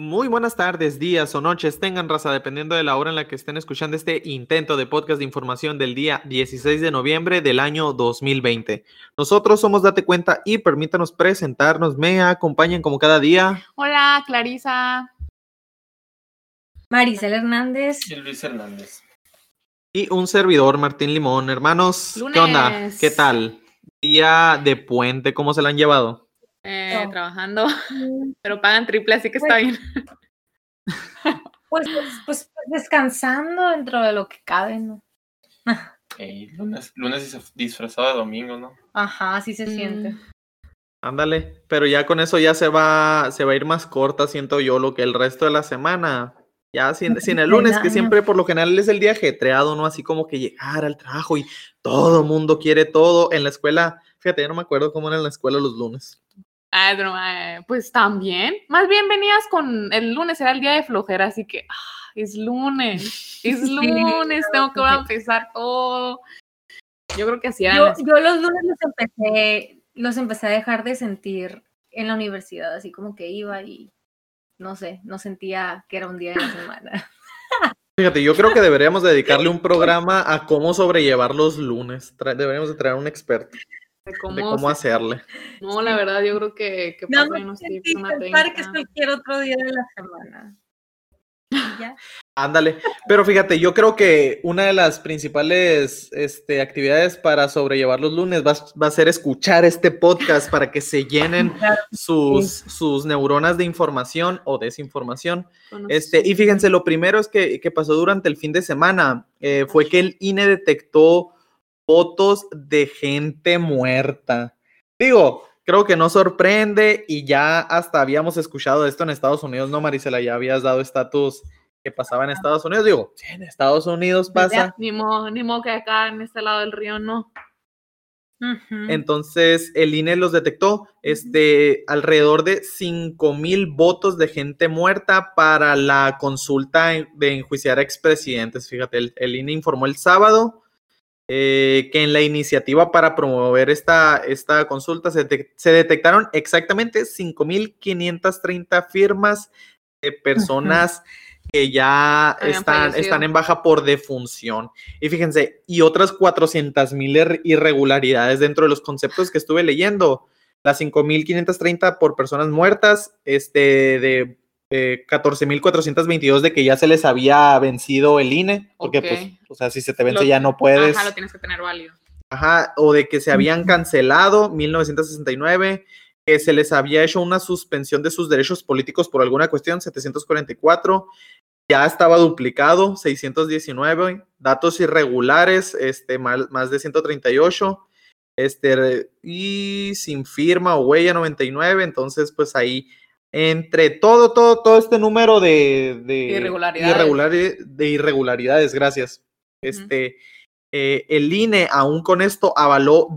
Muy buenas tardes, días o noches tengan raza, dependiendo de la hora en la que estén escuchando este intento de podcast de información del día 16 de noviembre del año 2020. Nosotros somos Date Cuenta y permítanos presentarnos. Me acompañan como cada día. Hola, Clarisa. Maricel Hernández. Y Luis Hernández. Y un servidor, Martín Limón. Hermanos, ¿qué onda? ¿Qué tal? Día de puente, ¿cómo se la han llevado? Eh, No. Trabajando, pero pagan triple, así que está bien. Pues, pues, pues, pues, descansando dentro de lo que cabe, ¿no? Ey, lunes, lunes dis- disfrazado de domingo, ¿no? Ajá, así se Mm. siente. Ándale, pero ya con eso ya se va, se va a ir más corta, siento yo, lo que el resto de la semana. Ya sin, sin el lunes, que siempre por lo general es el día ajetreado, ¿no? Así como que llegar al trabajo y todo mundo quiere todo. En la escuela, fíjate, ya no me acuerdo cómo era en la escuela los lunes. Ay, pero, eh, pues también. Más bien venías con el lunes, era el día de flojera, así que ah, es lunes, es Sí, lunes, tengo que empezar todo. Yo creo que así era. Yo, yo los lunes los empecé, los empecé a dejar de sentir en la universidad, así como que iba y no sé, no sentía que era un día de la semana. Fíjate, yo creo que deberíamos dedicarle un programa a cómo sobrellevar los lunes. Tra- deberíamos de traer un experto de de cómo, se- hacerle. No, la verdad, yo creo que, que No unos tips, una pensar que es técnica. cualquier otro día de la semana. Ya. Ándale, pero fíjate, yo creo que una de las principales este, actividades para sobrellevar los lunes va, va a ser escuchar este podcast para que se llenen sus, sus neuronas de información o desinformación. Este, y fíjense, lo primero es que, que pasó durante el fin de semana eh, fue que el INE detectó fotos de gente muerta. Digo, creo que no sorprende y ya hasta habíamos escuchado esto en Estados Unidos, ¿no, Marisela? Ya habías dado estatus que pasaba en Estados Unidos. Digo, sí, en Estados Unidos pasa. Ni modo, ni modo que acá en este lado del río no. Entonces, el INE los detectó, este, alrededor de 5 mil votos de gente muerta para la consulta de enjuiciar a expresidentes. Fíjate, el, el INE informó el sábado eh, que en la iniciativa para promover esta, esta consulta se, se detectaron exactamente 5.530 firmas de personas que ya Habían están, fallecido. están en baja por defunción. Y fíjense, y otras 400 mil irregularidades dentro de los conceptos que estuve leyendo. Las 5.530 por personas muertas, este, de eh, 14.422 de que ya se les había vencido el INE, porque Ok. pues, o sea, si se te vence Lo- ya no puedes. Ajá, lo tienes que tener válido. Ajá, o de que se habían cancelado 1969, que se les había hecho una suspensión de sus derechos políticos por alguna cuestión, 744, ya estaba duplicado, 619, datos irregulares, este, más, más de 138, este, y sin firma o huella 99, entonces pues ahí entre todo, todo, todo este número de, de Irregularidades. irregulari- de irregularidades, gracias. Este, eh, el INE aún con esto avaló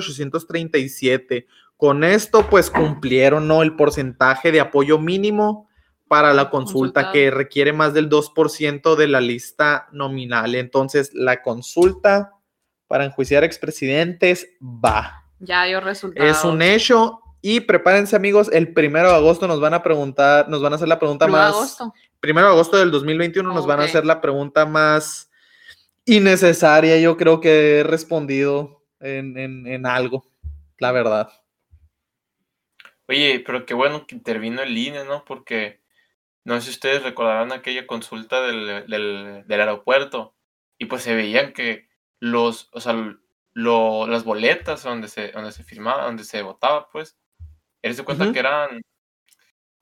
2.116.837. Con esto pues cumplieron ¿no? el porcentaje de apoyo mínimo para la consulta Consultado. que requiere más del 2% de la lista nominal. Entonces la consulta para enjuiciar expresidentes va. Ya dio resultados. Es un hecho y prepárense amigos, el primero de agosto nos van a preguntar, nos van a hacer la pregunta Primero de más agosto. primero de agosto del 2021 nos van a hacer la pregunta más innecesaria. Yo creo que he respondido en, en- en algo, la verdad. Oye, pero qué bueno que intervino el INE, ¿no? Porque no sé si ustedes recordarán aquella consulta del, del, del aeropuerto y pues se veían que los, o sea, lo- las boletas donde se, donde se firmaba, donde se votaba, pues, él se cuenta que eran,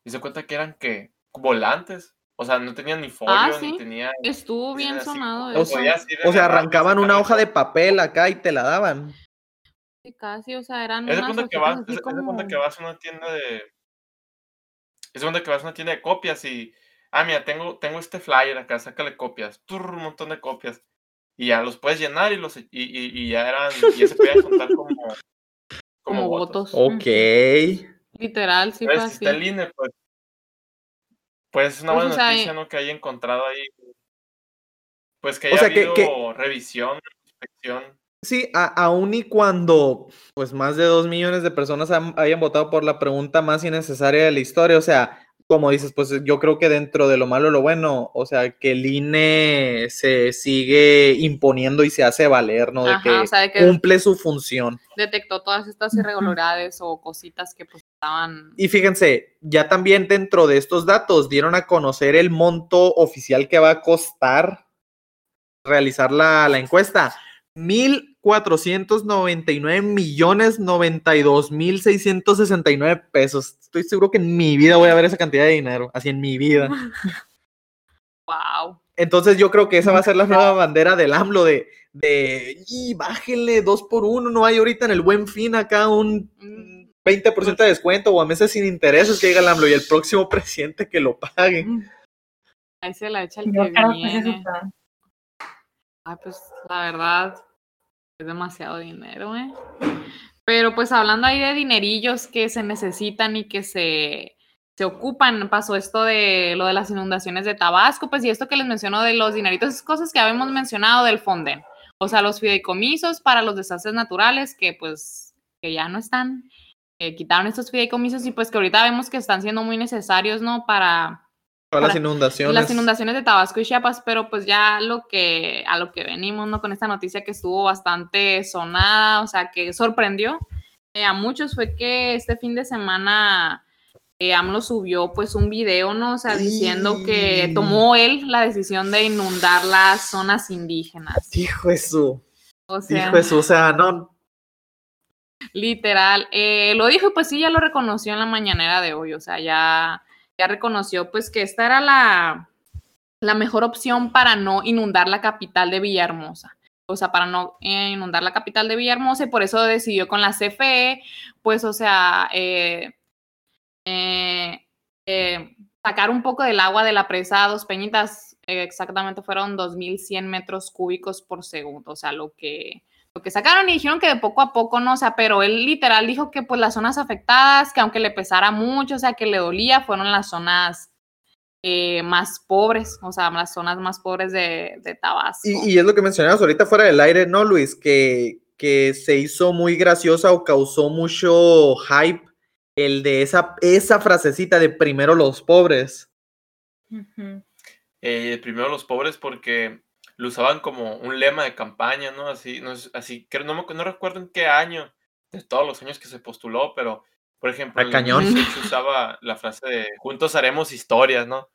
se cuenta que eran que volantes, o sea, no tenían ni folio, Ah, sí. ni tenían... Estuvo bien así sonado eso. O sea, arrancaban una hoja de papel acá y te la daban. Sí, casi, o sea, eran Es cuenta que vas, es de como... cuenta que vas a una tienda de. Es de cuenta que vas a una tienda de copias y. Ah, mira, tengo, tengo este flyer acá, sácale copias. Turr, un montón de copias. Y ya los puedes llenar y los y, y, y ya eran. Y ya se podían contar como. Como, Como votos. votos. Ok. Literal, sí Entonces, si está el INE, pues. Pues es una Pues, buena o sea, noticia, ¿no? Que haya encontrado ahí. Pues que O haya sea, que- habido que- revisión, inspección Sí, aún y cuando pues más de dos millones de personas han- hayan votado por la pregunta más innecesaria de la historia, o sea, como dices, pues yo creo que dentro de lo malo lo bueno, o sea, que el INE se sigue imponiendo y se hace valer, ¿no? De Ajá, que o sea, de que cumple su función. detectó todas estas irregularidades o cositas que pues estaban... Y fíjense, ya también dentro de estos datos dieron a conocer el monto oficial que va a costar realizar la, la encuesta. 1.499 millones 92 mil 669 pesos. Estoy seguro que en mi vida voy a ver esa cantidad de dinero, así en mi vida. Wow. Entonces yo creo que esa va a ser la nueva bandera del AMLO de, de y bájenle dos por uno, no hay ahorita en el buen fin acá un Mm, 20% de descuento o a meses sin intereses que diga el AMLO y el próximo presidente que lo pague. Ahí se la echa el Yo que viene. Ay, pues la verdad es demasiado dinero, ¿eh? Pero pues hablando ahí de dinerillos que se necesitan y que se, se ocupan, pasó esto de lo de las inundaciones de Tabasco, pues y esto que les menciono de los dineritos, esas cosas que habíamos mencionado del Fonden, o sea, los fideicomisos para los desastres naturales que pues que ya no están, eh, quitaron estos fideicomisos y pues que ahorita vemos que están siendo muy necesarios, ¿no? Para Para las inundaciones. las inundaciones de Tabasco y Chiapas, pero pues ya lo que a lo que venimos, ¿no? Con esta noticia que estuvo bastante sonada, o sea, que sorprendió eh, a muchos fue que este fin de semana eh, AMLO subió pues un video, ¿no? O sea, diciendo que tomó él la decisión de inundar las zonas indígenas. Hijo eso. O sea, Hijo eso. O sea, no. Literal, eh, lo dijo y pues sí, ya lo reconoció en la mañanera de hoy, o sea, ya, ya reconoció pues que esta era la, la mejor opción para no inundar la capital de Villahermosa, o sea, para no eh, inundar la capital de Villahermosa y por eso decidió con la CFE, pues, o sea, eh, eh, eh, sacar un poco del agua de la presa Dos Peñitas, exactamente fueron 2.100 metros cúbicos por segundo, o sea, lo que lo que sacaron y dijeron que de poco a poco, no, o sea, pero él literal dijo que pues las zonas afectadas, que aunque le pesara mucho, o sea, que le dolía, fueron las zonas eh, más pobres, o sea, las zonas más pobres de, de Tabasco. Y, y es lo que mencionabas ahorita fuera del aire, ¿no, Luis? Que, que se hizo muy graciosa o causó mucho hype el de esa, esa frasecita de primero los pobres. Eh, primero los pobres porque lo usaban como un lema de campaña, ¿no? Así, no, así que no, no recuerdo en qué año, de todos los años que se postuló, pero, por ejemplo, Ah, el cañón. 2018 usaba la frase de juntos haremos historias, ¿no?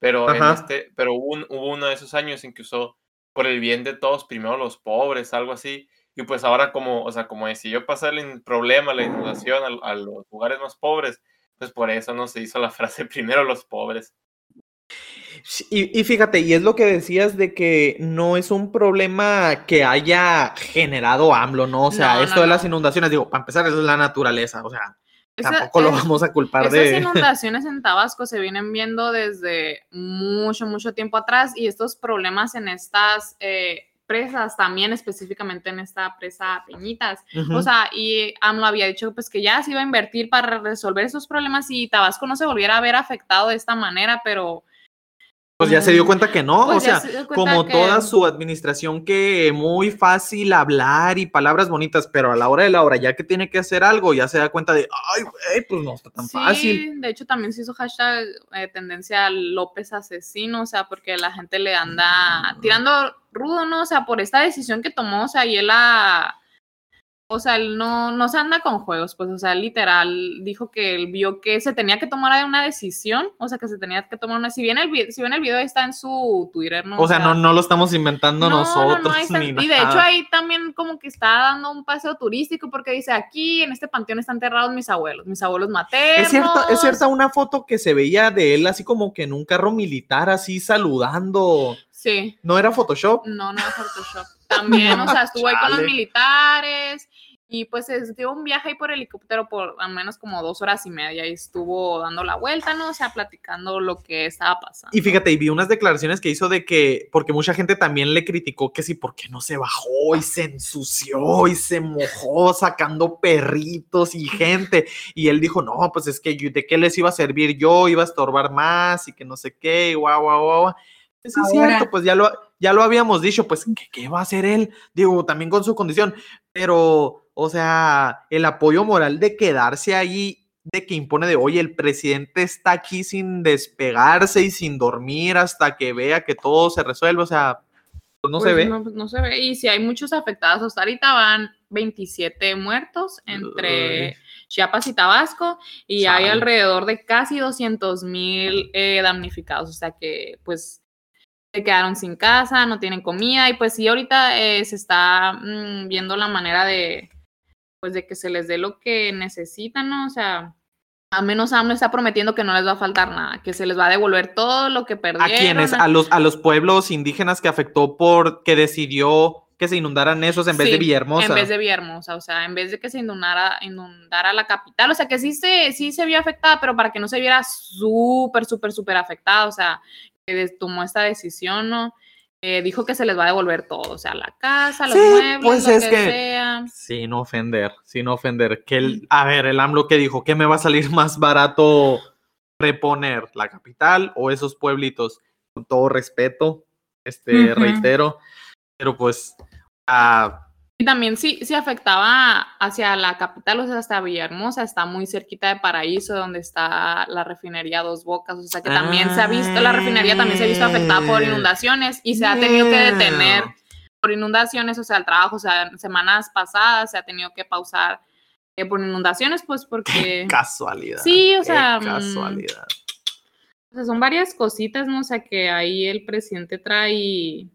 Pero, en este, pero hubo, un- hubo uno de esos años en que usó por el bien de todos, primero los pobres, algo así. Y pues ahora como, o sea, como decidió pasar el problema, la inundación a, a los lugares más pobres, pues por eso no se hizo la frase primero los pobres. Y, y fíjate, y es lo que decías de que no es un problema que haya generado AMLO, ¿no? O sea, No, esto no, de las no. inundaciones, digo, para empezar, eso es la naturaleza, o sea, Esa- tampoco lo vamos a culpar Esas de... inundaciones en Tabasco se vienen viendo desde mucho, mucho tiempo atrás y estos problemas en estas eh, presas, también específicamente en esta presa Peñitas. Ujú. O sea, y AMLO había dicho pues que ya se iba a invertir para resolver esos problemas y Tabasco no se volviera a ver afectado de esta manera, pero Pues ya se dio cuenta que no, Pues o sea, se como que- toda su administración que muy fácil hablar y palabras bonitas, pero a la hora de la hora, ya que tiene que hacer algo, ya se da cuenta de, ay, güey, pues no está tan sí, fácil. de hecho también se hizo hashtag eh, tendencia López asesino, o sea, porque la gente le anda tirando rudo, ¿no? O sea, por esta decisión que tomó, o sea, y él la... O sea, él no, no se anda con juegos, pues, o sea, literal, dijo que él vio que se tenía que tomar una decisión, o sea, que se tenía que tomar una... Si bien el, si bien el video está en su Twitter, ¿no? O sea, no, no lo estamos inventando No, no, nosotros. no, ni y de hecho nada. ahí también como que está dando un paseo turístico porque dice, aquí en este panteón están enterrados mis abuelos, mis abuelos maternos. Es cierta, es cierta una foto que se veía de él así como que en un carro militar, así saludando. Sí, ¿No era Photoshop? no, no es Photoshop. También, o sea, estuvo ahí con los militares y pues se dio un viaje ahí por helicóptero por al menos como dos horas y media y estuvo dando la vuelta, ¿no? O sea, platicando lo que estaba pasando. Y fíjate, y vi unas declaraciones que hizo de que, porque mucha gente también le criticó que sí, porque no se bajó y se ensució y se mojó sacando perritos y gente. Y él dijo, no, pues es que yo- de qué les iba a servir yo, iba a estorbar más y que no sé qué, y guau, guau, guau. Sí, es cierto, pues ya lo, ya lo habíamos dicho, pues, ¿qué, qué va a hacer él? Digo, también con su condición, pero, o sea, el apoyo moral de quedarse ahí de que impone de, oye, el presidente está aquí sin despegarse y sin dormir hasta que vea que todo se resuelve, o sea, pues no se Pues ve. No, no se ve. Y si hay muchos afectados, hasta ahorita van 27 muertos entre Uy. Chiapas y Tabasco y hay alrededor de casi 200 mil eh, damnificados. O sea que pues se quedaron sin casa, no tienen comida y pues sí, ahorita eh, se está mm, viendo la manera de pues de que se les dé lo que necesitan, ¿no? O sea, al menos AMLO está prometiendo que no les va a faltar nada, que se les va a devolver todo lo que ¿A perdieron. quiénes? A los, a los pueblos indígenas que afectó por que decidió que se inundaran esos en vez de Villahermosa. En vez de Villahermosa, o sea, en vez de que se inundara, inundara la capital, o sea, que sí se, sí se vio afectada, pero para que no se viera súper, súper, súper afectada, o sea, que tomó esta decisión, ¿no? Eh, dijo que se les va a devolver todo, o sea, la casa, los Sí, muebles, pues lo es que, que- sea. Sin ofender, sin ofender. Que el, a ver, el AMLO que dijo que me va a salir más barato reponer la capital o esos pueblitos. Con todo respeto, este, reitero. Pero pues, ah, Y también sí, sí afectaba hacia la capital, o sea, hasta Villahermosa, está muy cerquita de Paraíso, donde está la refinería Dos Bocas, o sea, que también se ha visto, la refinería también se ha visto afectada por Ah. inundaciones y se ha tenido que detener por inundaciones, o sea, el trabajo, o sea, semanas pasadas se ha tenido que pausar eh, por inundaciones, pues porque casualidad. Sí, o sea, mm, Casualidad. o sea, son varias cositas, ¿no? O sea, que ahí el presidente trae,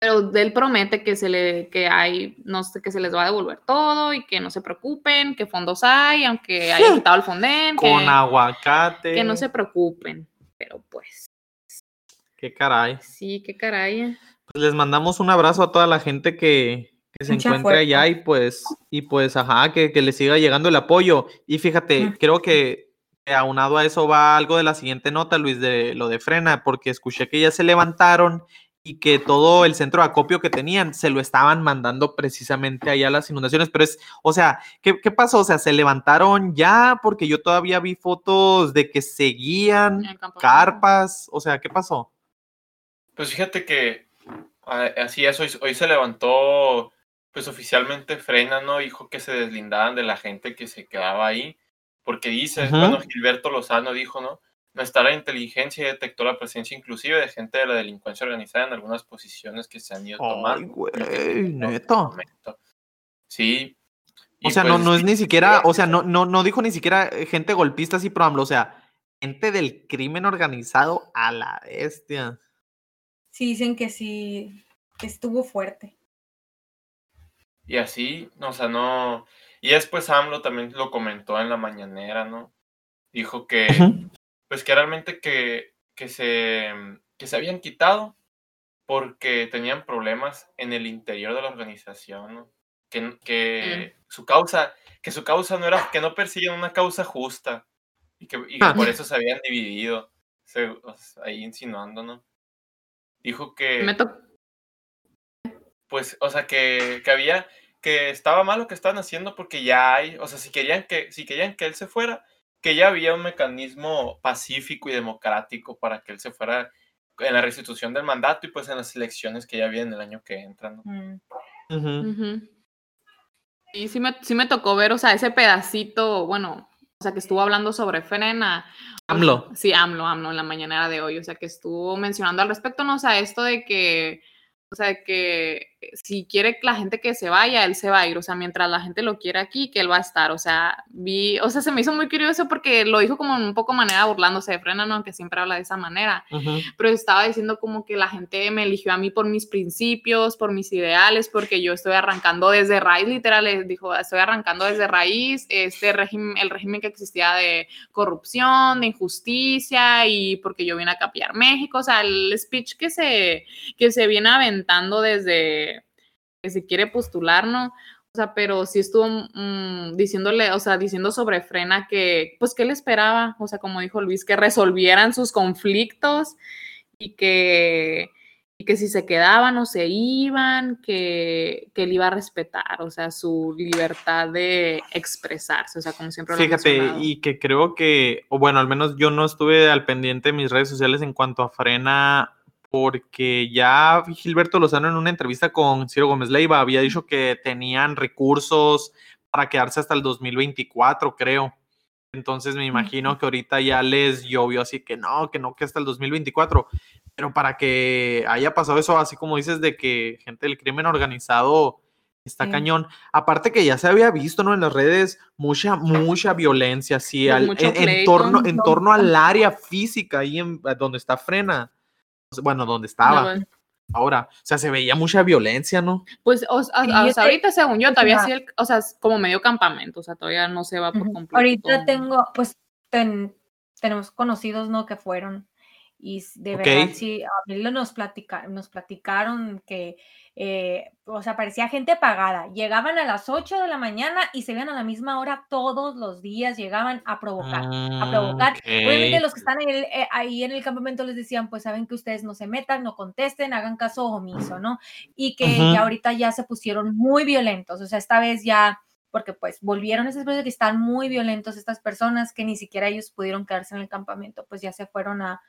pero él promete que se le, que hay, no sé, que se les va a devolver todo y que no se preocupen, que fondos hay, aunque haya quitado el fondén, que, Con aguacate. que no se preocupen, pero pues, Qué caray. sí, qué caray. Pues les mandamos un abrazo a toda la gente que, que se Mucha encuentre allá y pues, y pues, ajá, que, que le siga llegando el apoyo. Y fíjate, Ujú. creo que que aunado a eso va algo de la siguiente nota, Luis, de lo de frena, porque escuché que ya se levantaron y que todo el centro de acopio que tenían se lo estaban mandando precisamente allá a las inundaciones. Pero es, o sea, ¿qué, qué pasó? O sea, se levantaron ya porque yo todavía vi fotos de que seguían carpas. O sea, ¿qué pasó? Pues fíjate que ah, así es, hoy, hoy se levantó, pues oficialmente frena, ¿no? Dijo que se deslindaban de la gente que se quedaba ahí, porque dice, bueno, Gilberto Lozano dijo, ¿no? Nuestra inteligencia detectó la presencia inclusive de gente de la delincuencia organizada en algunas posiciones que se han ido Ay, tomando. güey, neto. en este momento. Sí. O y sea, no, pues, no es ni siquiera, o sea, no, no, no dijo ni siquiera eh, gente golpista así pro AMLO, o sea, gente del crimen organizado a la bestia. Sí, dicen que sí, que estuvo fuerte. Y así, no, o sea, no. Y después AMLO también lo comentó en la mañanera, ¿no? Dijo que, pues que realmente que, que, se, que se habían quitado porque tenían problemas en el interior de la organización, ¿no? Que, que su causa, que su causa no era, que no persiguen una causa justa y que, y que Ah. por eso se habían dividido, se- o sea, ahí insinuando, ¿no? Dijo que Me pues, o sea, que, que había, que estaba mal lo que estaban haciendo porque ya hay, o sea, si querían que, si querían que él se fuera, que ya había un mecanismo pacífico y democrático para que él se fuera en la restitución del mandato y pues en las elecciones que ya vienen el año que entra, ¿no? Mm. Y sí me, sí me tocó ver, o sea, ese pedacito, bueno, o sea, que estuvo hablando sobre Frena. AMLO. Sí, AMLO, AMLO en la mañanera de hoy, o sea, que estuvo mencionando al respecto, ¿no? O sea, esto de que, o sea, que si quiere la gente que se vaya, él se va a ir, o sea, mientras la gente lo quiere aquí, que él va a estar, o sea, vi, o sea, se me hizo muy curioso porque lo dijo como un poco manera burlándose de Frena, ¿no? Que siempre habla de esa manera pero estaba diciendo como que la gente me eligió a mí por mis principios, por mis ideales, porque yo estoy arrancando desde raíz, literal, eh, dijo, estoy arrancando desde raíz este régimen, el régimen que existía de corrupción, de injusticia y porque yo vine a capiar México, o sea, el speech que se, que se viene aventando desde que se quiere postular, ¿no? O sea, pero sí estuvo mm, diciéndole, o sea, diciendo sobre Frena que, pues, ¿qué le esperaba? O sea, como dijo Luis, que resolvieran sus conflictos y que, y que si se quedaban o se iban, que, que él iba a respetar, o sea, su libertad de expresarse, o sea, como siempre lo Fíjate, y que creo que, o bueno, al menos yo no estuve al pendiente de mis redes sociales en cuanto a Frena, porque ya Gilberto Lozano en una entrevista con Ciro Gómez Leiva había dicho que tenían recursos para quedarse hasta el 2024, creo. Entonces me imagino que ahorita ya les llovió así que no, que no, que hasta el 2024. Pero para que haya pasado eso, así como dices, de que gente del crimen organizado está Sí. cañón. Aparte que ya se había visto, ¿no? En las redes, mucha, mucha violencia, así, al- en, en torno, en torno al área física, ahí en, donde está Frena. Bueno, donde estaba No, ahora. O sea, se veía mucha violencia, ¿no? Pues, o, sea, Sí, o yo sea, te- ahorita, según yo, todavía sí, el- o sea, es como medio campamento, o sea, todavía no se va por completo. Ahorita tengo, pues, ten- tenemos conocidos, ¿no? Que fueron y de Ok. verdad sí, a mí lo- nos, platica, nos platicaron que, eh, o sea, parecía gente pagada. Llegaban a las 8 de la mañana y se iban a la misma hora todos los días, llegaban a provocar. a provocar. Obviamente Ok. los que están el- eh, ahí en el campamento les decían, pues saben que ustedes no se metan, no contesten, hagan caso omiso, ¿no? Y que ya ahorita ya se pusieron muy violentos, o sea, esta vez ya, porque pues volvieron esas personas que están muy violentos, estas personas que ni siquiera ellos pudieron quedarse en el campamento, pues ya se fueron a,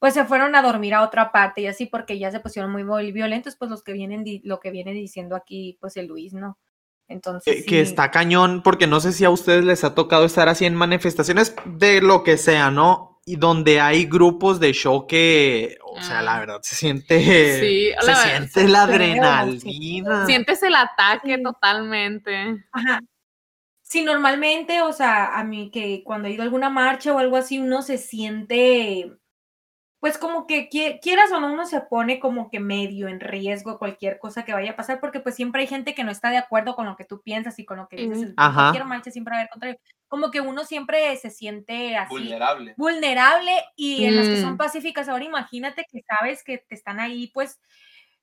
pues se fueron a dormir a otra parte y así porque ya se pusieron muy, muy violentos, pues los que vienen, lo que viene diciendo aquí, pues el Luis, ¿no? Entonces, Que, que está cañón, porque no sé si a ustedes les ha tocado estar así en manifestaciones de lo que sea, ¿no? Y donde hay grupos de choque, o sea, la Ah. verdad, se siente, Sí, se la verdad, siente la adrenalina. Sientes el ataque Sí. totalmente. Ajá. Sí, normalmente, o sea, a mí que cuando he ido a alguna marcha o algo así, uno se siente, pues como que quie- quieras o no, uno se pone como que medio en riesgo cualquier cosa que vaya a pasar, porque pues siempre hay gente que no está de acuerdo con lo que tú piensas y con lo que dices. En Ajá. cualquier marcha siempre va a haber contrario. Como que uno siempre se siente así Vulnerable. vulnerable y en las que son Mm. pacíficas. Ahora imagínate que sabes que te están ahí, pues,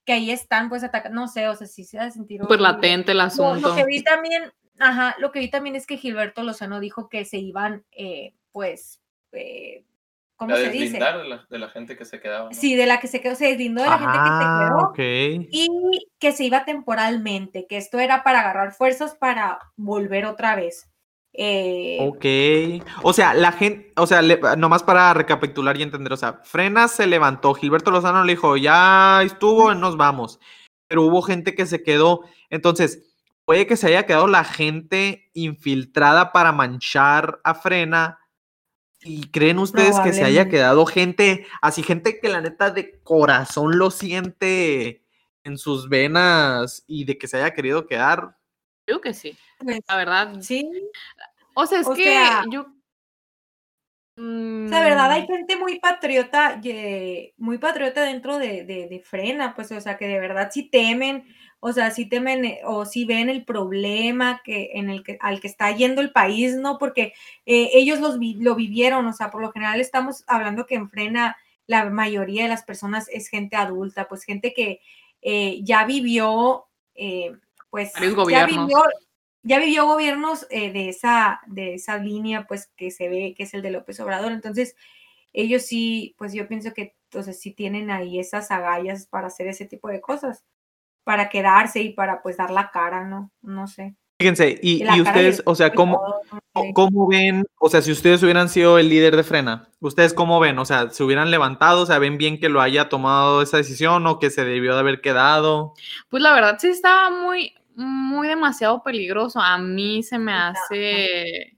que ahí están, pues, atacando, no sé, o sea, sí se va a sentir Súper latente el Lo, asunto. lo que vi también, ajá, lo que vi también es que Gilberto Lozano dijo que se iban, eh, pues, eh, ¿cómo se dice? de la, de la gente que se quedaba. ¿no? Sí, de la que se quedó, se deslindó de la gente que se Ah, quedó y que se iba temporalmente, que esto era para agarrar fuerzas para volver otra vez. Eh, Ok. O sea, la gente, o sea, le- nomás para recapitular y entender, o sea, Frena se levantó, Gilberto Lozano le dijo, ya estuvo, nos vamos. Pero hubo gente que se quedó. Entonces, puede que se haya quedado la gente infiltrada para manchar a Frena. ¿Y creen ustedes que se haya quedado gente, así gente que la neta de corazón lo siente en sus venas y de que se haya querido quedar? Creo que sí. pues, La verdad. sí, O sea, es O que sea- yo. O sea, verdad, hay Mm, gente muy patriota, muy patriota dentro de, de, de Frena, pues, o sea, que de verdad sí temen, o sea, sí temen eh, o sí ven el problema que, en el que, al que está yendo el país, ¿no? Porque eh, ellos los vi- lo vivieron, o sea, por lo general estamos hablando que en Frena la mayoría de las personas es gente adulta, pues gente que eh, ya vivió, eh, pues, ya vivió, ya vivió gobiernos de, esa, de esa línea, pues que se ve que es el de López Obrador. Entonces, ellos sí, pues yo pienso que entonces sí tienen ahí esas agallas para hacer ese tipo de cosas, para quedarse y para pues dar la cara, ¿no? No sé. Fíjense, y, y ustedes, o sea, ¿cómo, todo, no Co- sé. ¿Cómo ven? O sea, si ustedes hubieran sido el líder de Frena, ¿ustedes cómo ven? O sea, ¿se hubieran levantado? O sea, ¿ven bien que lo haya tomado esa decisión o que se debió de haber quedado? Pues la verdad sí estaba muy, muy demasiado peligroso. A mí se me hace.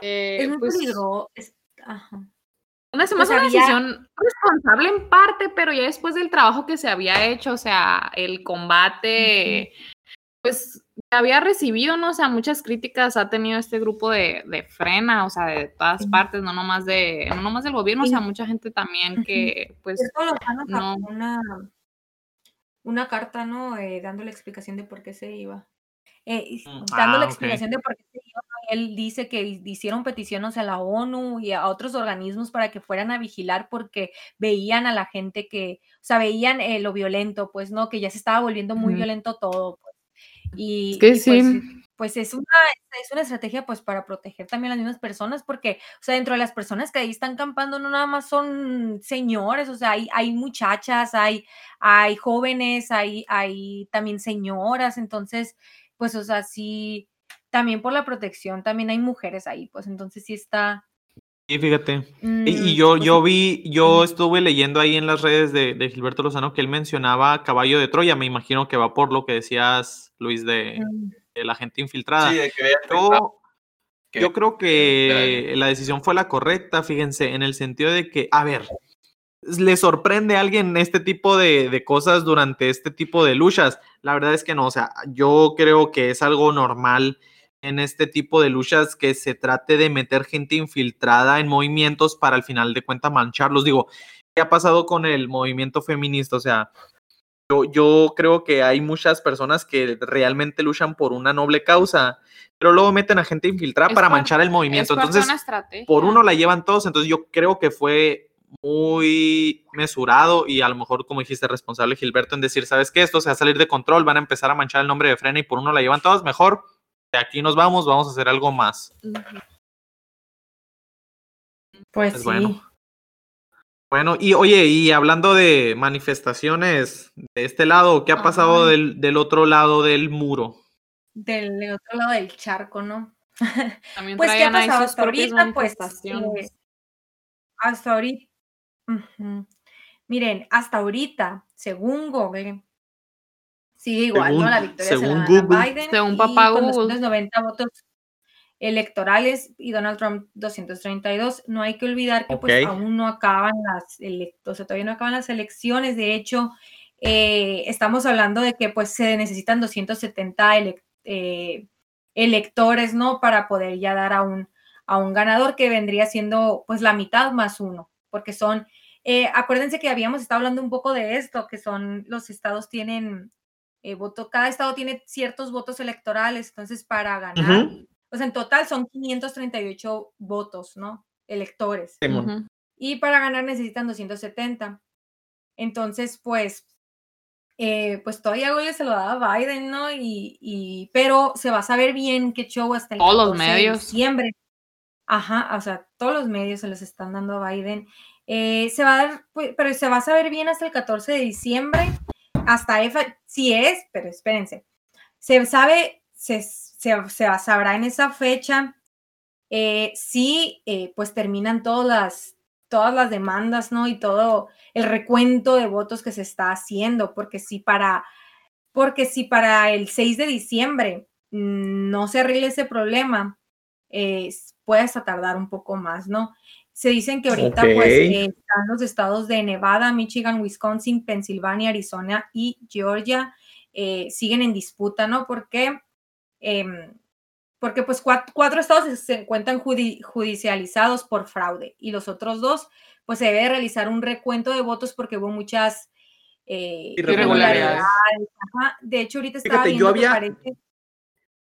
eh, Es muy pues, peligroso. es- ajá. Una, Pues una había- decisión responsable en parte, pero ya después del trabajo que se había hecho, o sea, el combate, pues había recibido, ¿no? O sea, muchas críticas ha tenido este grupo de, de frena, o sea, de todas partes, no nomás de, no nomás del gobierno, o sea, mucha gente también que, pues, no. una, una carta, ¿no? Eh, dándole explicación de por qué se iba. Eh, Mm, dándole ah, ok. explicación de por qué. Él dice que hi- hicieron peticiones a la ONU y a otros organismos para que fueran a vigilar porque veían a la gente que, o sea, veían eh, lo violento, pues, ¿no? Que ya se estaba volviendo muy Ujú. violento todo. Pues. Y, Es que y, pues, sí. pues es una, es una estrategia pues para proteger también a las mismas personas, porque, o sea, dentro de las personas que ahí están campando no nada más son señores, o sea, hay, hay muchachas, hay, hay jóvenes, hay, hay también señoras, entonces, pues, o sea, sí, también por la protección, también hay mujeres ahí, pues, entonces sí está, Sí, fíjate. Mm, Y, y yo, pues yo vi, yo estuve leyendo ahí en las redes de, de Gilberto Lozano que él mencionaba caballo de Troya. Me imagino que va por lo que decías, Luis, de, Mm, de la gente infiltrada. Sí, de que Yo, yo creo que- que la decisión fue la correcta, fíjense, en el sentido de que, a ver, ¿le sorprende a alguien este tipo de, de cosas durante este tipo de luchas? La verdad es que no, o sea, yo creo que es algo normal en este tipo de luchas que se trate de meter gente infiltrada en movimientos para al final de cuentas mancharlos. Digo, ¿qué ha pasado con el movimiento feminista? O sea, yo, yo creo que hay muchas personas que realmente luchan por una noble causa, pero luego meten a gente infiltrada Es para par- manchar el movimiento. Entonces, por uno la llevan todos, entonces yo creo que fue muy mesurado y a lo mejor, como dijiste, responsable Gilberto en decir, ¿sabes qué? Esto se va a salir de control, van a empezar a manchar el nombre de Frena y por uno la llevan todos, mejor de aquí nos vamos, vamos a hacer algo más. Pues sí. bueno. Bueno, y oye, y hablando de manifestaciones de este lado, ¿qué ha pasado del, del otro lado del muro? Del otro lado del charco, ¿no? También Pues, ¿qué ha pasado hasta ahorita? Pues, manifestaciones. eh, hasta ahorita. Miren, hasta ahorita, según Google, sigue igual, Según- ¿no? La victoria se la según Google. Biden Según y papá con Google. 290 votos electorales y Donald Trump 232. No hay que olvidar que pues aún no acaban las elecciones, o sea, todavía no acaban las elecciones. De hecho, eh, estamos hablando de que pues se necesitan 270 elec- eh, electores, ¿no? Para poder ya dar a un, a un ganador que vendría siendo pues la mitad más uno, porque son, eh, acuérdense que habíamos estado hablando un poco de esto, que son los estados tienen eh, voto, cada estado tiene ciertos votos electorales, entonces para ganar, o sea, en total son 538 votos, ¿no? Electores. Y para ganar necesitan 270. Entonces, pues, eh, pues todavía Google se lo da a Biden, ¿no? Y, y- pero se va a saber bien qué show hasta el Todos los 14 de diciembre. Ajá, o sea, todos los medios se los están dando a Biden. Eh, se va a dar, pues, pero se va a saber bien hasta el 14 de diciembre. Hasta EFA, sí es, pero espérense. Se sabe, se, se, se sabrá en esa fecha eh, si eh, pues terminan todas las, todas las demandas, ¿no? Y todo el recuento de votos que se está haciendo, porque si para, porque si para el 6 de diciembre mm, no se arregle ese problema, eh, s- puede hasta tardar un poco más, ¿no? Se dicen que ahorita pues eh, están los estados de Nevada, Michigan, Wisconsin, Pensilvania, Arizona y Georgia eh, siguen en disputa, ¿no? Porque em, porque pues cuatro, cuatro estados se- encuentran judi- judicializados por fraude y los otros dos pues se debe realizar un recuento de votos porque hubo muchas eh, Irregularidades. Ajá, De hecho, ahorita estaba Fíjate, yo viendo que parece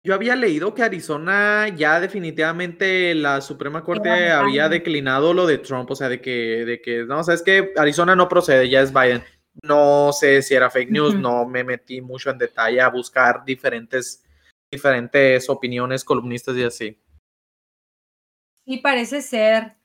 Yo había leído que Arizona ya definitivamente la Suprema Corte Era había Biden. declinado lo de Trump, o sea, de que, de que, no, sabes que Arizona no procede, ya es Biden. No sé si era fake news, no me metí mucho en detalle a buscar diferentes, diferentes opiniones, columnistas y así. Sí, parece ser.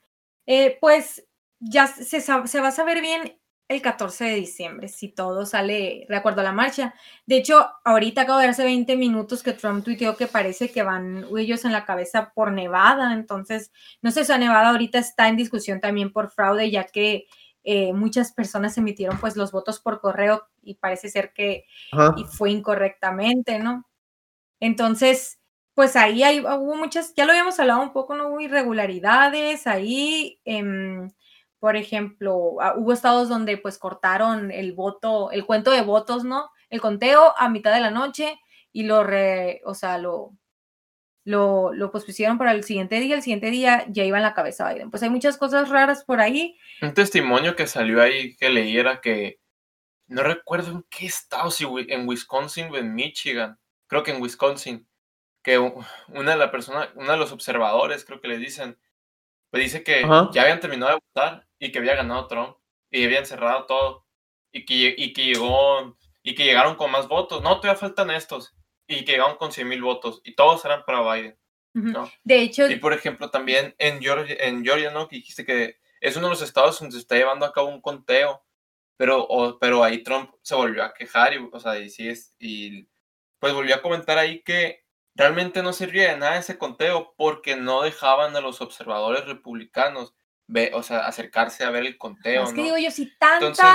Eh, pues ya se, se va a saber bien el 14 de diciembre, si todo sale de acuerdo a la marcha. De hecho, ahorita acabo de hace 20 minutos que Trump tuiteó que parece que van ellos en la cabeza por Nevada. Entonces, no sé, o sea, Nevada ahorita está en discusión también por fraude, ya que eh, muchas personas emitieron pues los votos por correo y parece ser que y fue incorrectamente, ¿no? Entonces, pues ahí hay, hubo muchas, ya lo habíamos hablado un poco, no hubo irregularidades ahí. em, por ejemplo, ah, hubo estados donde pues cortaron el voto, el cuento de votos, ¿no? El conteo a mitad de la noche y lo, re, o sea, lo, lo, lo pospusieron para el siguiente día. El siguiente día ya iba en la cabeza Biden. Pues hay muchas cosas raras por ahí. Un testimonio que salió ahí que leí era que no recuerdo en qué estado, si en Wisconsin o en Michigan, creo que en Wisconsin, que una de la persona, uno de los observadores, creo que le dicen, pues dice que Ajá. ya habían terminado de votar y que había ganado Trump y habían cerrado todo y que, y que llegó y que llegaron con más votos. No, todavía faltan estos y que llegaron con 100 mil votos y todos eran para Biden. Ujú. No. De hecho, Y por ejemplo, también en Georgia, en Georgia, ¿no? Que dijiste que es uno de los estados donde se está llevando a cabo un conteo, pero, o- pero ahí Trump se volvió a quejar y, o sea, y sí es, y pues volvió a comentar ahí que realmente no servía de nada ese conteo porque no dejaban a los observadores republicanos ve, o sea, acercarse a ver el conteo. Es que ¿no? digo yo, si tanta, Entonces-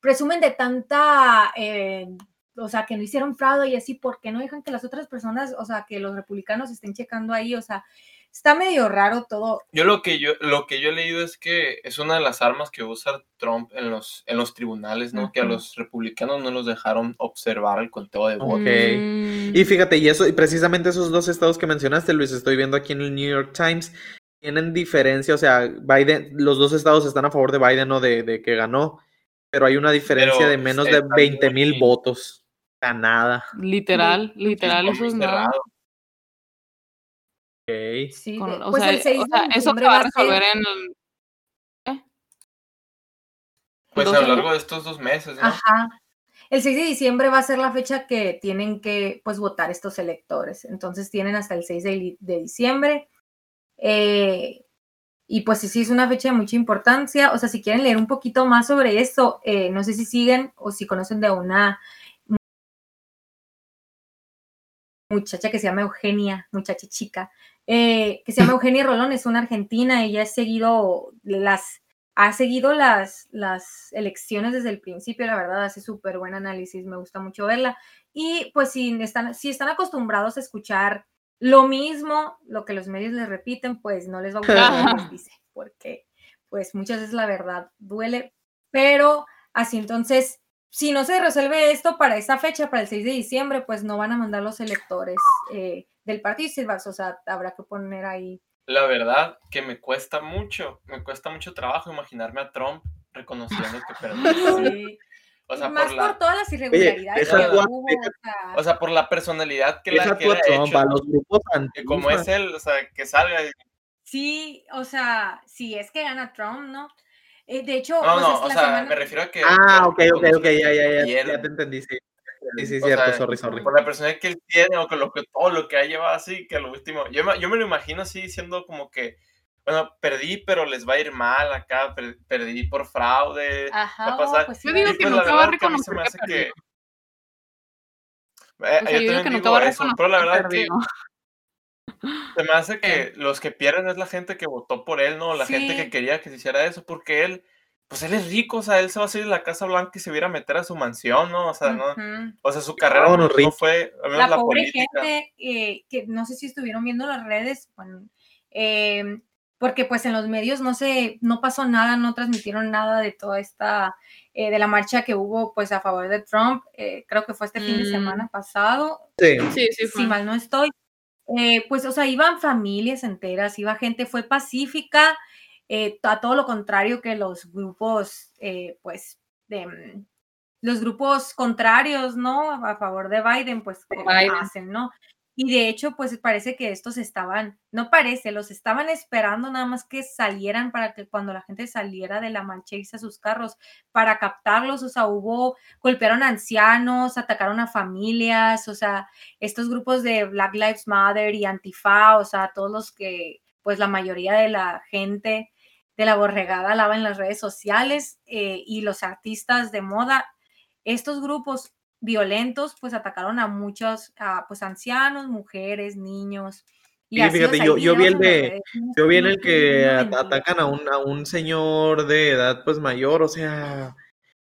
presumen de tanta, eh, o sea, que no hicieron fraude y así, ¿por qué no dejan que las otras personas, o sea, que los republicanos estén checando ahí? O sea, está medio raro todo. Yo lo que yo lo que yo he leído es que es una de las armas que usa Trump en los en los tribunales, ¿no? Que a los republicanos no los dejaron observar el conteo de votos. Mm. Y fíjate, y eso, y precisamente esos dos estados que mencionaste, Luis, estoy viendo aquí en el New York Times, tienen diferencia, o sea, Biden, los dos estados están a favor de Biden o de, de que ganó, pero hay una diferencia Pero de menos de 20 mil votos. Sea, nada. Literal, literal, eso es nada. cerrado. Ok. Sí, Con- o pues sea, el 6 o de sea, eso diciembre se va a a resolver en el... Pues a lo largo de estos dos meses, ¿no? Ajá. El 6 de diciembre va a ser la fecha que tienen que pues votar estos electores. Entonces tienen hasta el 6 de, li- de diciembre. Eh, y pues sí, sí es una fecha de mucha importancia. O sea, si quieren leer un poquito más sobre esto, eh, no sé si siguen o si conocen de una mu- muchacha que se llama Eugenia, muchacha chica, eh, que se llama Eugenia Rolón, es una argentina, ella ha seguido las ha seguido las, las elecciones desde el principio, la verdad, hace súper buen análisis, me gusta mucho verla. Y pues si están, si están acostumbrados a escuchar lo mismo, lo que los medios les repiten, pues no les va a gustar lo que les dice, porque pues muchas veces la verdad duele, pero así entonces, si no se resuelve esto para esa fecha, para el 6 de diciembre, pues no van a mandar los electores eh, del partido, o sea, habrá que poner ahí La verdad que me cuesta mucho, me cuesta mucho trabajo imaginarme a Trump reconociendo que perdió. Sí. O sea, más por por, la, todas las irregularidades deja que tú a- hubo, deja- o sea, o sea, por la personalidad que, la, que ha hecho, los grupos que como es él, o sea, que salga y sí, o sea, si es que gana Trump, ¿no? Eh, de hecho, No, pues, no, es o la sea, semana- me refiero a que. Ah, ok, ok, ok, ya, ya, ya, ya te entendí, sí. Sí, sí, O cierto, sea, sorry, sorry. Por la persona que él tiene o con lo que todo lo que ha llevado así, que lo último. Yo me, yo me lo imagino así diciendo como que, bueno, perdí, pero les va a ir mal acá, per- perdí por fraude. Ajá, va a oh, pasar. pues sí, Yo digo que pues te va a verdad que a mí se reconocer me que hace que. Eh, O sea, yo yo digo que digo va a eso, pero la verdad que se me hace que los que pierden es la gente que votó por él, ¿no? La gente que Sí. quería que se hiciera eso, porque él, pues él es rico, o sea, él se va a salir de la Casa Blanca y se viera a meter a su mansión, ¿no? O sea, no, Ujú. o sea, su carrera Vámonos, no, no rico. fue, al menos la la, pobre política. gente eh, que no sé si estuvieron viendo las redes, bueno, eh, porque pues en los medios no se, no pasó nada, no transmitieron nada de toda esta, eh, de la marcha que hubo pues a favor de Trump, eh, creo que fue este fin de Mm. semana pasado, Sí. Sí, sí, fue. si mal no estoy, eh, pues, o sea, iban familias enteras, iba gente, fue pacífica, eh, a todo lo contrario que los grupos, eh, pues, de mm, los grupos contrarios, ¿no? A favor de Biden, pues, que Biden. hacen, ¿no? Y de hecho, pues parece que estos estaban, no parece, los estaban esperando nada más que salieran para que cuando la gente saliera de la marcha irse a sus carros para captarlos, o sea, hubo, golpearon a ancianos, atacaron a familias, o sea, estos grupos de Black Lives Matter y Antifa, o sea, todos los que, pues la mayoría de la gente de la borregada lava en las redes sociales eh, y los artistas de moda, estos grupos violentos, pues atacaron a muchos, a, pues ancianos, mujeres, niños. Sí, así, fíjate, yo- yo vi el de- Yo vi en el que atacan a un, a un señor de edad pues mayor, o sea,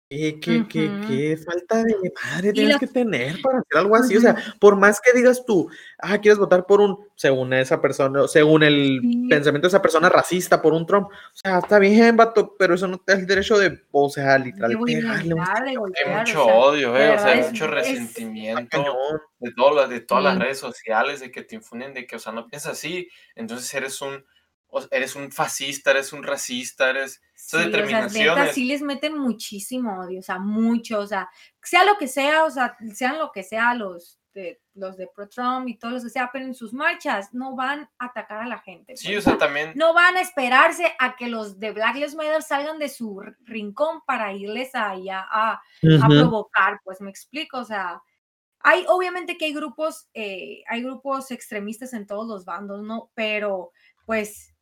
qué, qué, qué, Ujú. qué falta de madre tienes la- que tener para hacer algo así, o sea, por más que digas tú, ah, quieres votar por un, según esa persona, según el Sí. pensamiento de esa persona racista, por un Trump, o sea, está bien, vato, pero eso no te da el derecho de, o sea, literal, de pegarle un violentar, de Hay mucho odio, eh, o sea, hay mucho es- resentimiento de, todo lo- de todas las Sí. redes sociales, de que te infunden de que, o sea, no piensas así, entonces eres un, o- eres un fascista, eres un racista, eres... Sí, Esas o sea, neta, determinaciones. sí les meten muchísimo odio, o sea, mucho, o sea, sea lo que sea, o sea, sean lo que sea los de, los de pro-Trump y todos los que sea, pero en sus marchas no van a atacar a la gente. Sí, o sea, también... no van a esperarse a que los de Black Lives Matter salgan de su rincón para irles allá a, a Ujú. provocar, pues me explico, o sea, hay obviamente que hay grupos, eh, hay grupos extremistas en todos los bandos, ¿no? Pero pues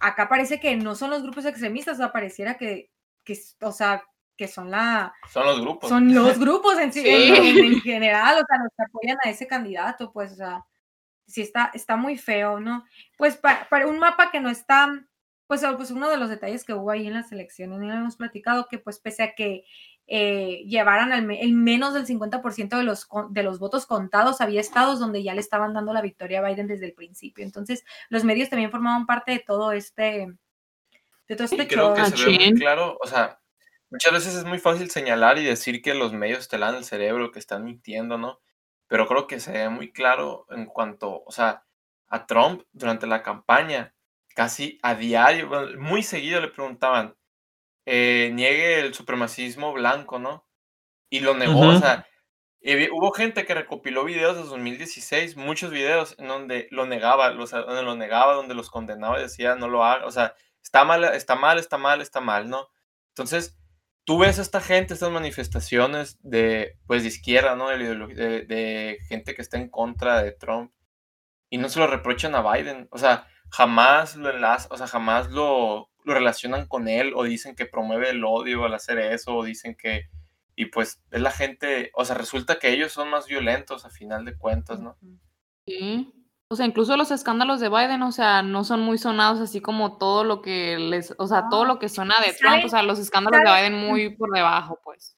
acá parece que no son los grupos extremistas, o sea, pareciera que, que o sea, que son la, Son los grupos. son los grupos en, sí, en- en general, o sea, los que apoyan a ese candidato, pues, o sea, sí está, está muy feo, ¿no? Pues para, para un mapa que no está, pues, pues uno de los detalles que hubo ahí en las elecciones, ya hemos platicado que pues pese a que eh, llevaran el, el, menos del 50% de los, de los votos contados, había estados donde ya le estaban dando la victoria a Biden desde el principio. Entonces, los medios también formaban parte de todo este... De todo este creo que se ve muy claro, o sea, muchas veces es muy fácil señalar y decir que los medios te dan el cerebro, que están mintiendo, ¿no? Pero creo que se ve muy claro en cuanto, o sea, a Trump durante la campaña, casi a diario, muy seguido le preguntaban, eh, niegue el supremacismo blanco, ¿no? Y lo negó, o sea, hubo gente que recopiló videos de 2016, muchos videos en donde lo negaba, los, donde lo negaba, donde los condenaba y decía, no lo haga, o sea, está mal, está mal, está mal, está mal, ¿no? Entonces, tú ves a esta gente, estas manifestaciones de, pues, de izquierda, ¿no? De, de, gente que está en contra de Trump y no se lo reprochan a Biden, o sea, jamás lo enlaza, o sea, jamás lo, lo relacionan con él o dicen que promueve el odio al hacer eso o dicen que, y pues es la gente, o sea, resulta que ellos son más violentos a final de cuentas, ¿no? Sí. O sea, incluso los escándalos de Biden, o sea, no son muy sonados así como todo lo que les, o sea, todo lo que suena de Trump, o sea, los escándalos de Biden muy por debajo, pues.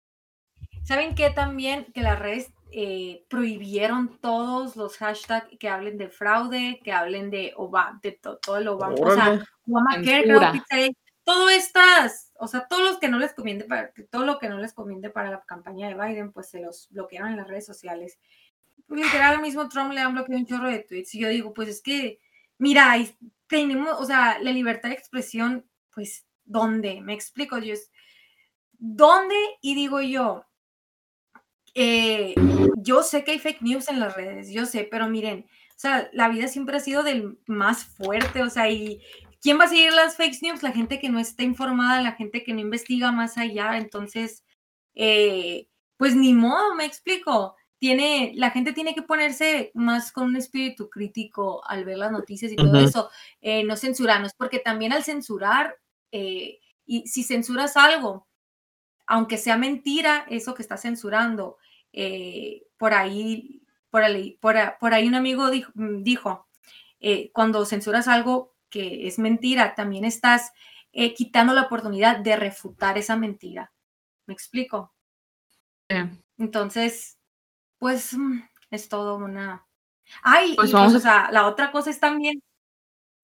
¿Saben qué también? Que las redes eh, prohibieron todos los hashtags que hablen de fraude, que hablen de Obama, de todo el Obama, o sea, Obamacare, todo estas, o sea, todos los que no les conviene para, todo lo que no les conviene para la campaña de Biden, pues se los bloquearon en las redes sociales. Literal, al mismo Trump le han bloqueado un chorro de tweets y yo digo, pues es que, mira, tenemos, o sea, la libertad de expresión, pues, ¿dónde? Me explico, yo ¿dónde? Y digo yo, eh, yo sé que hay fake news en las redes, yo sé, pero miren, o sea, la vida siempre ha sido del más fuerte, o sea, y ¿quién va a seguir las fake news? La gente que no está informada, la gente que no investiga más allá, entonces, eh, pues ni modo, me explico. Tiene, la gente tiene que ponerse más con un espíritu crítico al ver las noticias y todo eso, eh, no censurarnos, porque también al censurar, y si censuras algo, aunque sea mentira eso que está censurando, eh, por, ahí, por, ahí, por, ahí un amigo dijo, eh, cuando censuras algo que es mentira, también estás eh, quitando la oportunidad de refutar esa mentira. ¿Me explico? Entonces, pues mm, es todo una... Ay, pues vamos pues, a... la otra cosa es también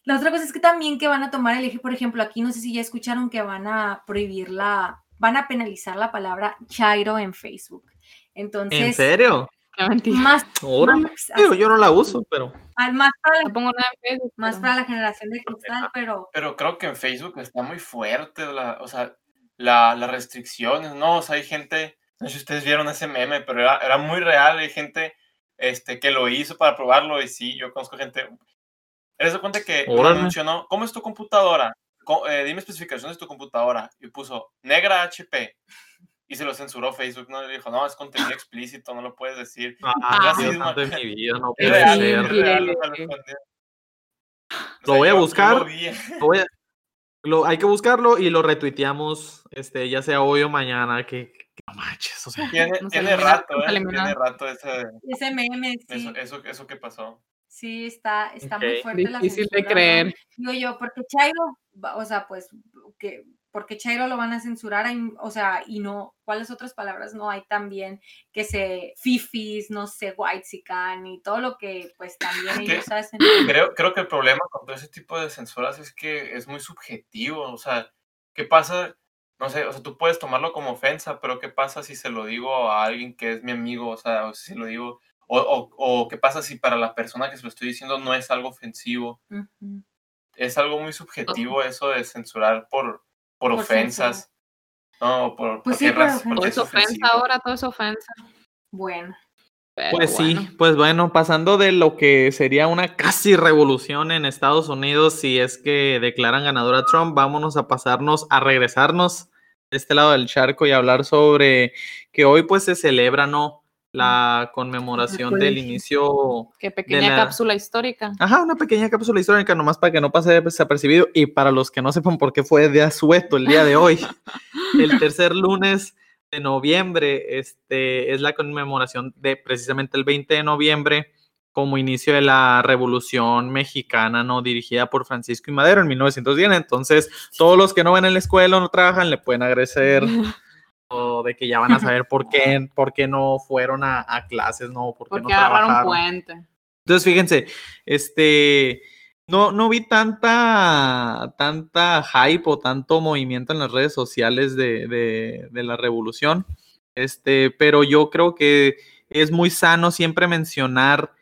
la otra cosa es que también que van a tomar el eje, por ejemplo, aquí no sé si ya escucharon que van a prohibir la, van a penalizar la palabra chairo en Facebook. Entonces, ¿En serio? Más, yo no la uso, pero. Más para, la, más para la generación de cristal, pero. Pero creo que en Facebook está muy fuerte, la, o sea, la, las restricciones, ¿no? O sea, hay gente, no sé si ustedes vieron ese meme, pero era, era muy real, hay gente este, que lo hizo para probarlo y sí, yo conozco gente. Eres de cuenta que ¿no? ¿Cómo es tu computadora? Eh, dime especificaciones de tu computadora. Y puso negra HP y se lo censuró Facebook, ¿no? Le dijo, no, es contenido explícito, no lo puedes decir. Ah, Dios de mi vida, no puede real, ser. Real, lo voy a buscar. Lo voy a, lo, hay que buscarlo y lo retuiteamos, este, ya sea hoy o mañana, que, que no manches, o sea. Tiene, no tiene rato, ¿eh? Tiene rato ese, ese meme, sí. Eso, eso, eso que pasó. Sí, está, está muy fuerte la Difícil de creer. Digo yo, porque Chairo, o sea, pues, que porque Chairo lo van a censurar, o sea, y no, ¿cuáles otras palabras no hay también? Que se fifis, no sé, whitezican y todo lo que pues también ellos hacen. Creo, creo que el problema con todo ese tipo de censuras es que es muy subjetivo, o sea, ¿qué pasa? No sé, o sea, tú puedes tomarlo como ofensa, pero ¿qué pasa si se lo digo a alguien que es mi amigo? O sea, o si lo digo, o, o, qué pasa si para la persona que se lo estoy diciendo no es algo ofensivo. Es algo muy subjetivo eso de censurar por, por, ofensas. No, por, pues sí, todo es ofensa ahora, todo es ofensa. Bueno. pues sí, pues bueno, pasando de lo que sería una casi revolución en Estados Unidos si es que declaran ganador a Trump, vámonos a pasarnos, a regresarnos de este lado del charco y hablar sobre que hoy pues se celebra, ¿no? La conmemoración del inicio. Qué pequeña cápsula histórica. Ajá, una pequeña cápsula histórica, nomás para que no pase desapercibido. Y para los que no sepan por qué fue de asueto el día de hoy, el tercer lunes de noviembre este, es la conmemoración de precisamente el 20 de noviembre, como inicio de la Revolución Mexicana, ¿no? Dirigida por Francisco y Madero en 1910. Entonces, todos los que no van en la escuela o no trabajan le pueden agradecer de que ya van a saber por qué, por qué no fueron a, a clases, ¿no? Por qué Porque no agarraron trabajaron. puente. Entonces, fíjense, este, no, no vi tanta, tanta hype o tanto movimiento en las redes sociales de, de, de la revolución, este, pero yo creo que es muy sano siempre mencionar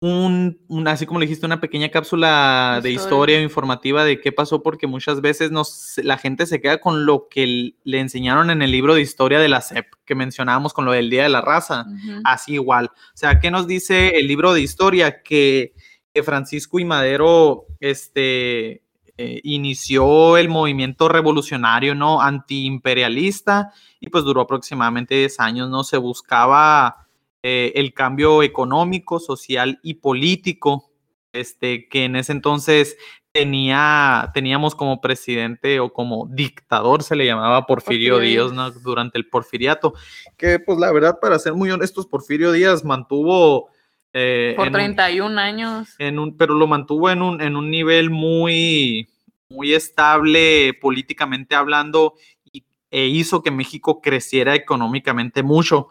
un, un- así como le dijiste, una pequeña cápsula de Historia. informativa de qué pasó, porque muchas veces nos, la gente se queda con lo que le enseñaron en el libro de historia de la SEP, que mencionábamos con lo del Día de la Raza así igual. O sea, ¿qué nos dice el libro de historia? Que, que Francisco y Madero este, eh, inició el movimiento revolucionario, ¿no? Antiimperialista y pues duró aproximadamente 10 años, ¿no? Se buscaba eh, el cambio económico, social y político, este, que en ese entonces tenía, teníamos como presidente o como dictador, se le llamaba Porfirio, Díaz, ¿no? Durante el porfiriato que pues la verdad, para ser muy honestos, Porfirio Díaz mantuvo... eh, Por en un- 31 años. en un, pero lo mantuvo en un, en un nivel muy, muy estable políticamente hablando y, e hizo que México creciera económicamente mucho,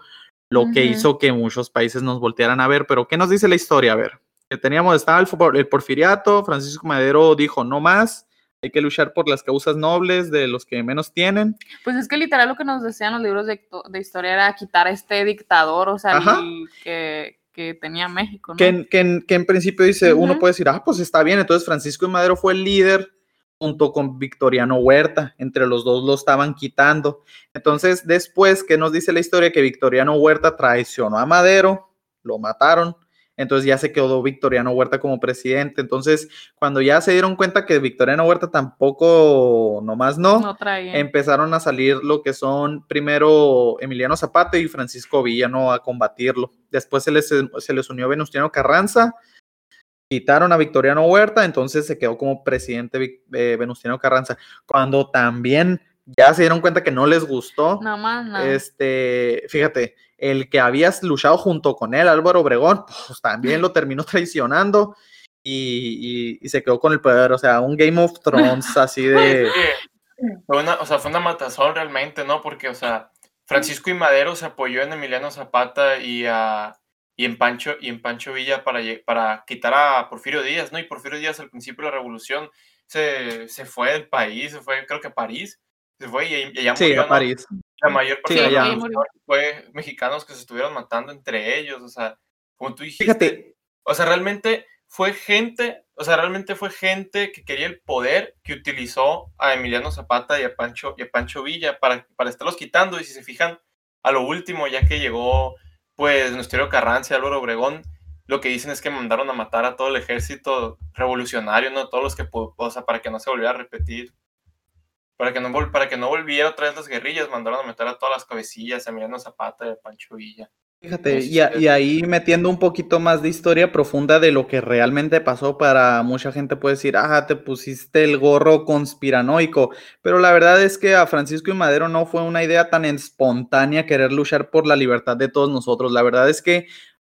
lo que Ujú. hizo que muchos países nos voltearan a ver. Pero, ¿qué nos dice la historia? A ver, que teníamos, estaba el, el porfiriato, Francisco Madero dijo, no más, hay que luchar por las causas nobles de los que menos tienen. Pues es que literal lo que nos decían los libros de, de historia era quitar a este dictador, o sea, el que, que tenía México, ¿no? Que en, que que en principio dice, uno Ujú. puede decir, ah, pues está bien. Entonces Francisco Madero fue el líder junto con Victoriano Huerta. Entre los dos lo estaban quitando. Entonces, después, ¿qué nos dice la historia? Que Victoriano Huerta traicionó a Madero, lo mataron. Entonces ya se quedó Victoriano Huerta como presidente. Entonces, cuando ya se dieron cuenta que Victoriano Huerta tampoco, nomás no, no empezaron a salir lo que son primero Emiliano Zapata y Francisco Villano a combatirlo. Después se les, se les unió Venustiano Carranza, quitaron a Victoriano Huerta, entonces se quedó como presidente eh, Venustiano Carranza. Cuando también ya se dieron cuenta que no les gustó, Nada más, este, fíjate, el que habías luchado junto con él, Álvaro Obregón, pues también lo terminó traicionando. Y, y- y se quedó con el poder, o sea, un Game of Thrones así de... Sí, Fue una, o sea, fue una matazón realmente, ¿no? Porque, o sea, Francisco y Madero se apoyó en Emiliano Zapata y, a, y, en, Pancho, y en Pancho Villa para, para quitar a Porfirio Díaz, ¿no? Y Porfirio Díaz al principio de la revolución se, se fue del país, se fue, creo que a París, se fue y, allá Sí, murió, a ¿no? París. La mayor parte Sí, de revolución fue mexicanos que se estuvieron matando entre ellos, o sea, como tú dijiste, Fíjate, o sea, realmente fue gente, o sea, realmente fue gente que quería el poder que utilizó a Emiliano Zapata y a Pancho, y a Pancho Villa para, para estarlos quitando. Y si se fijan, a lo último, ya que llegó, pues, Nuestro Carranza y Álvaro Obregón, lo que dicen es que mandaron a matar a todo el ejército revolucionario, ¿no? Todos los que, pu- o sea, para que no se volviera a repetir. Para que no, vol- para que no volviera otra vez las guerrillas, mandaron a matar a todas las cabecillas, a Emiliano Zapata y a Pancho Villa. Fíjate, y, a- y ahí metiendo un poquito más de historia profunda de lo que realmente pasó para mucha gente puede decir, ah, te pusiste el gorro conspiranoico, pero la verdad es que a Francisco y Madero no fue una idea tan espontánea querer luchar por la libertad de todos nosotros. La verdad es que,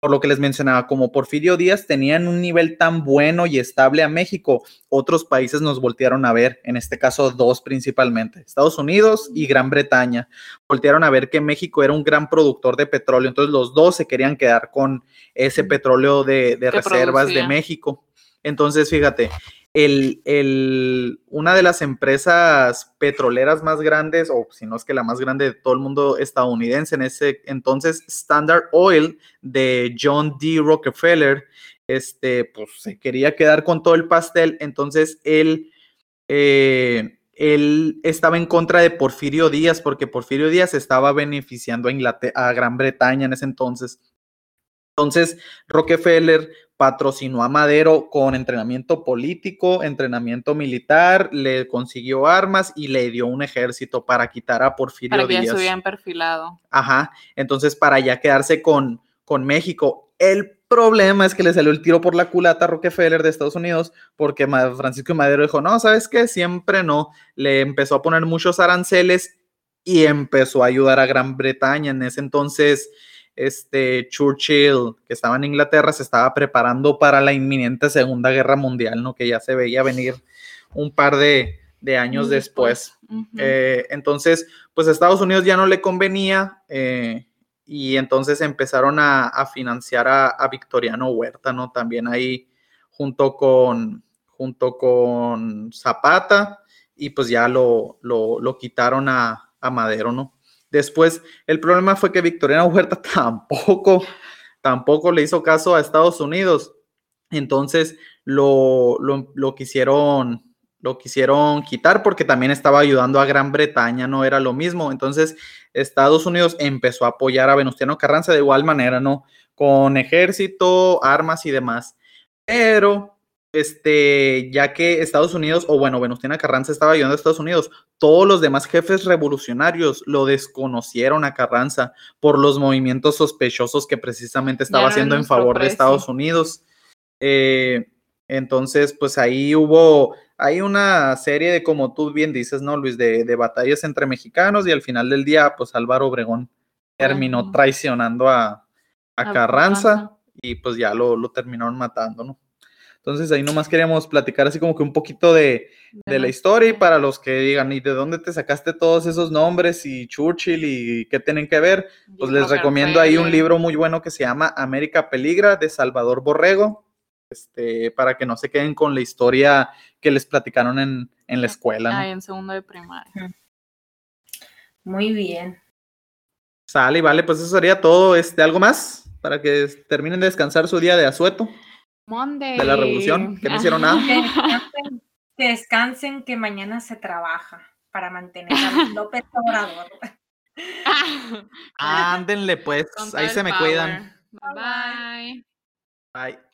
por lo que les mencionaba, como Porfirio Díaz tenían un nivel tan bueno y estable a México, otros países nos voltearon a ver, en este caso dos principalmente, Estados Unidos y Gran Bretaña voltearon a ver que México era un gran productor de petróleo, entonces los dos se querían quedar con ese Mm. petróleo de, reservas de. México. Entonces, fíjate, el, el- una de las empresas petroleras más grandes, o si no es que la más grande de todo el mundo estadounidense en ese entonces, Standard Oil de John D. Rockefeller, este, pues se quería quedar con todo el pastel, entonces él eh, él estaba en contra de Porfirio Díaz porque Porfirio Díaz estaba beneficiando a, Inglater- a Gran Bretaña en ese entonces. Entonces, Rockefeller patrocinó a Madero con entrenamiento político, entrenamiento militar, le consiguió armas y le dio un ejército para quitar a Porfirio para que ya se hubieran perfilado. Ajá, entonces para ya quedarse con, con México. El problema es que le salió el tiro por la culata a Rockefeller de Estados Unidos porque Francisco Madero dijo, no, ¿sabes qué? Siempre no. Le empezó a poner muchos aranceles y empezó a ayudar a Gran Bretaña. En ese entonces, este Churchill, que estaba en Inglaterra, se estaba preparando para la inminente Segunda Guerra Mundial, ¿no? Que ya se veía venir un par de, de años después. Eh, entonces, pues a Estados Unidos ya no le convenía eh, y entonces empezaron a, a financiar a, a Victoriano Huerta, ¿no? También ahí junto con, junto con Zapata y pues ya lo, lo, lo quitaron a, a Madero, ¿no? Después, el problema fue que Victoriano Huerta tampoco, tampoco le hizo caso a Estados Unidos. Entonces lo, lo, lo quisieron, lo quisieron quitar porque también estaba ayudando a Gran Bretaña, no era lo mismo. Entonces Estados Unidos empezó a apoyar a Venustiano Carranza de igual manera, ¿no? Con ejército, armas y demás. Pero este, ya que Estados Unidos, o bueno, Venustiano Carranza estaba ayudando a Estados Unidos, todos los demás jefes revolucionarios lo desconocieron a Carranza por los movimientos sospechosos que precisamente estaba no haciendo en favor de. Estados Unidos. Eh, entonces, pues ahí hubo, hay una serie de, como tú bien dices, ¿no, Luis? De, de batallas entre mexicanos y al final del día, pues Álvaro Obregón terminó traicionando a, a A Carranza Carranza. y pues ya lo, lo terminaron matando, ¿no? Entonces ahí nomás queríamos platicar así como que un poquito de, de la historia y para los que digan, ¿y de dónde te sacaste todos esos nombres y Churchill y qué tienen que ver? Pues les recomiendo ahí un libro muy bueno que se llama América Peligra de Salvador Borrego, este, para que no se queden con la historia que les platicaron en, en la escuela. ¿no? Ay, en segundo de primaria. Muy bien. Sale, y vale, pues eso sería todo. Este, ¿Algo más? Para que terminen de descansar su día de asueto. Monday. De la revolución, que no hicieron nada. Que descansen, que descansen, que mañana se trabaja para mantener a López Obrador. Ándenle, pues. Ahí se me power. cuidan. Bye bye. Bye.